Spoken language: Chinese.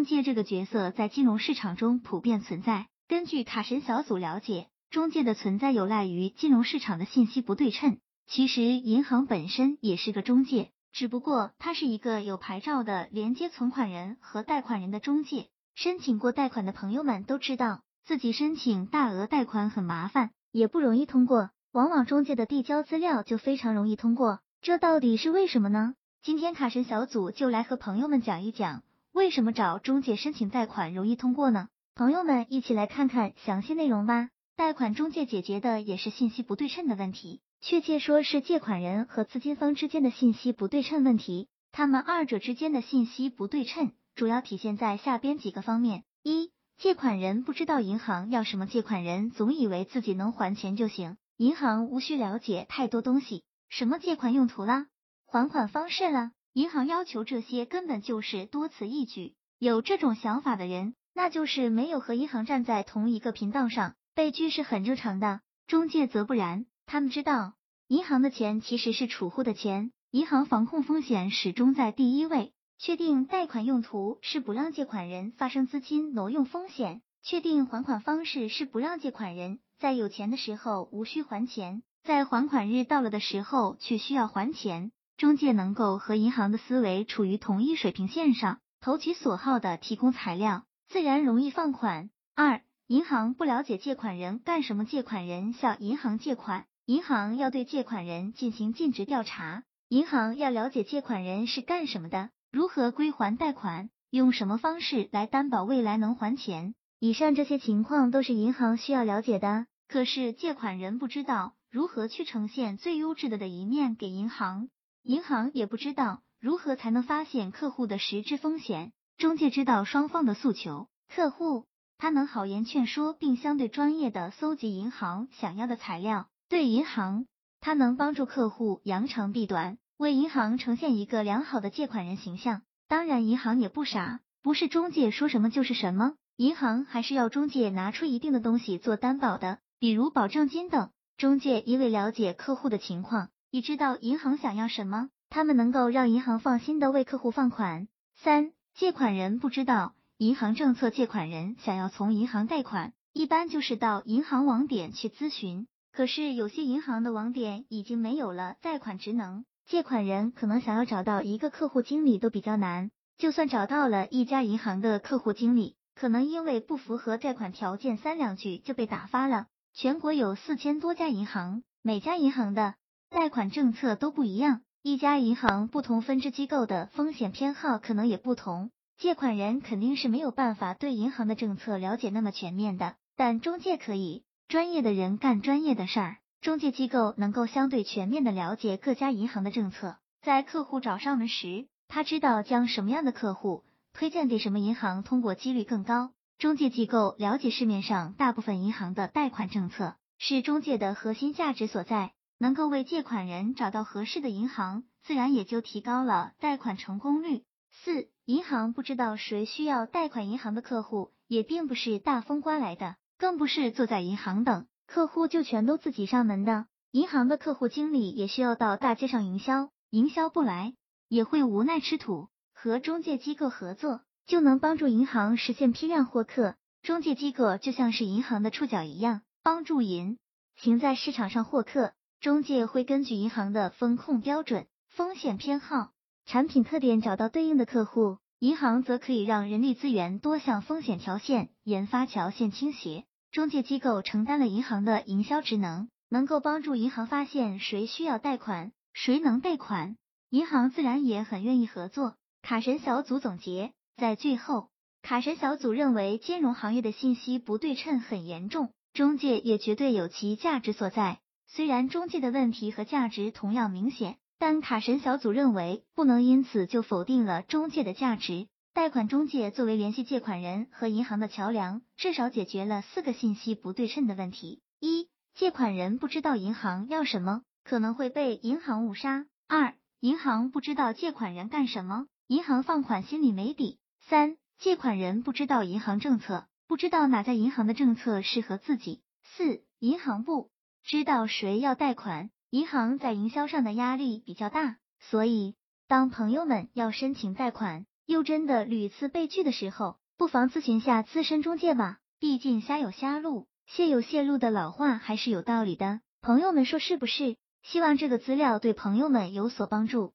中介这个角色在金融市场中普遍存在。根据卡神小组了解，中介的存在有赖于金融市场的信息不对称。其实银行本身也是个中介，只不过它是一个有牌照的连接存款人和贷款人的中介。申请过贷款的朋友们都知道，自己申请大额贷款很麻烦，也不容易通过。往往中介的递交资料就非常容易通过，这到底是为什么呢？今天卡神小组就来和朋友们讲一讲，为什么找中介申请贷款容易通过呢？朋友们一起来看看详细内容吧。贷款中介解决的也是信息不对称的问题，确切说是借款人和资金方之间的信息不对称问题。他们二者之间的信息不对称，主要体现在下边几个方面：一、借款人不知道银行要什么，借款人总以为自己能还钱就行。银行无需了解太多东西，什么借款用途啦，还款方式啦，银行要求这些根本就是多此一举。有这种想法的人，那就是没有和银行站在同一个频道上，被拒是很正常的。中介则不然，他们知道银行的钱其实是储户的钱，银行防控风险始终在第一位。确定贷款用途是不让借款人发生资金挪用风险，确定还款方式是不让借款人。在有钱的时候无需还钱，在还款日到了的时候却需要还钱。中介能够和银行的思维处于同一水平线上，投其所好的提供材料，自然容易放款。二、银行不了解借款人干什么，借款人向银行借款，银行要对借款人进行尽职调查，银行要了解借款人是干什么的，如何归还贷款，用什么方式来担保未来能还钱。以上这些情况都是银行需要了解的。可是借款人不知道如何去呈现最优质的的一面给银行，银行也不知道如何才能发现客户的实质风险。中介知道双方的诉求，客户他能好言劝说，并相对专业的搜集银行想要的材料。对银行，他能帮助客户扬长避短，为银行呈现一个良好的借款人形象。当然，银行也不傻，不是中介说什么就是什么，银行还是要中介拿出一定的东西做担保的。比如保证金等，中介因为了解客户的情况，你知道银行想要什么，他们能够让银行放心的为客户放款。三、借款人不知道银行政策，借款人想要从银行贷款，一般就是到银行网点去咨询，可是有些银行的网点已经没有了贷款职能，借款人可能想要找到一个客户经理都比较难，就算找到了一家银行的客户经理，可能因为不符合贷款条件，三两句就被打发了。全国有四千多家银行，每家银行的贷款政策都不一样，一家银行不同分支机构的风险偏好可能也不同，借款人肯定是没有办法对银行的政策了解那么全面的，但中介可以，专业的人干专业的事儿，中介机构能够相对全面的了解各家银行的政策，在客户找上门时，他知道将什么样的客户推荐给什么银行，通过几率更高。中介机构了解市面上大部分银行的贷款政策，是中介的核心价值所在。能够为借款人找到合适的银行，自然也就提高了贷款成功率。四、银行不知道谁需要贷款，银行的客户也并不是大风刮来的，更不是坐在银行等客户就全都自己上门的。银行的客户经理也需要到大街上营销，营销不来也会无奈吃土，和中介机构合作。就能帮助银行实现批量获客，中介机构就像是银行的触角一样，帮助银行在市场上获客。中介会根据银行的风控标准、风险偏好、产品特点找到对应的客户，银行则可以让人力资源多向风险条线、研发条线倾斜。中介机构承担了银行的营销职能，能够帮助银行发现谁需要贷款，谁能贷款，银行自然也很愿意合作。卡神小组总结。在最后，卡神小组认为金融行业的信息不对称很严重，中介也绝对有其价值所在。虽然中介的问题和价值同样明显，但卡神小组认为不能因此就否定了中介的价值。贷款中介作为联系借款人和银行的桥梁，至少解决了四个信息不对称的问题：一、借款人不知道银行要什么，可能会被银行误杀；二、银行不知道借款人干什么，银行放款心里没底。三、借款人不知道银行政策，不知道哪家银行的政策适合自己。四、银行不知道谁要贷款，银行在营销上的压力比较大，所以当朋友们要申请贷款，又真的屡次被拒的时候，不妨咨询下资深中介吧。毕竟虾有虾路，蟹有蟹路的老话还是有道理的。朋友们说是不是？希望这个资料对朋友们有所帮助。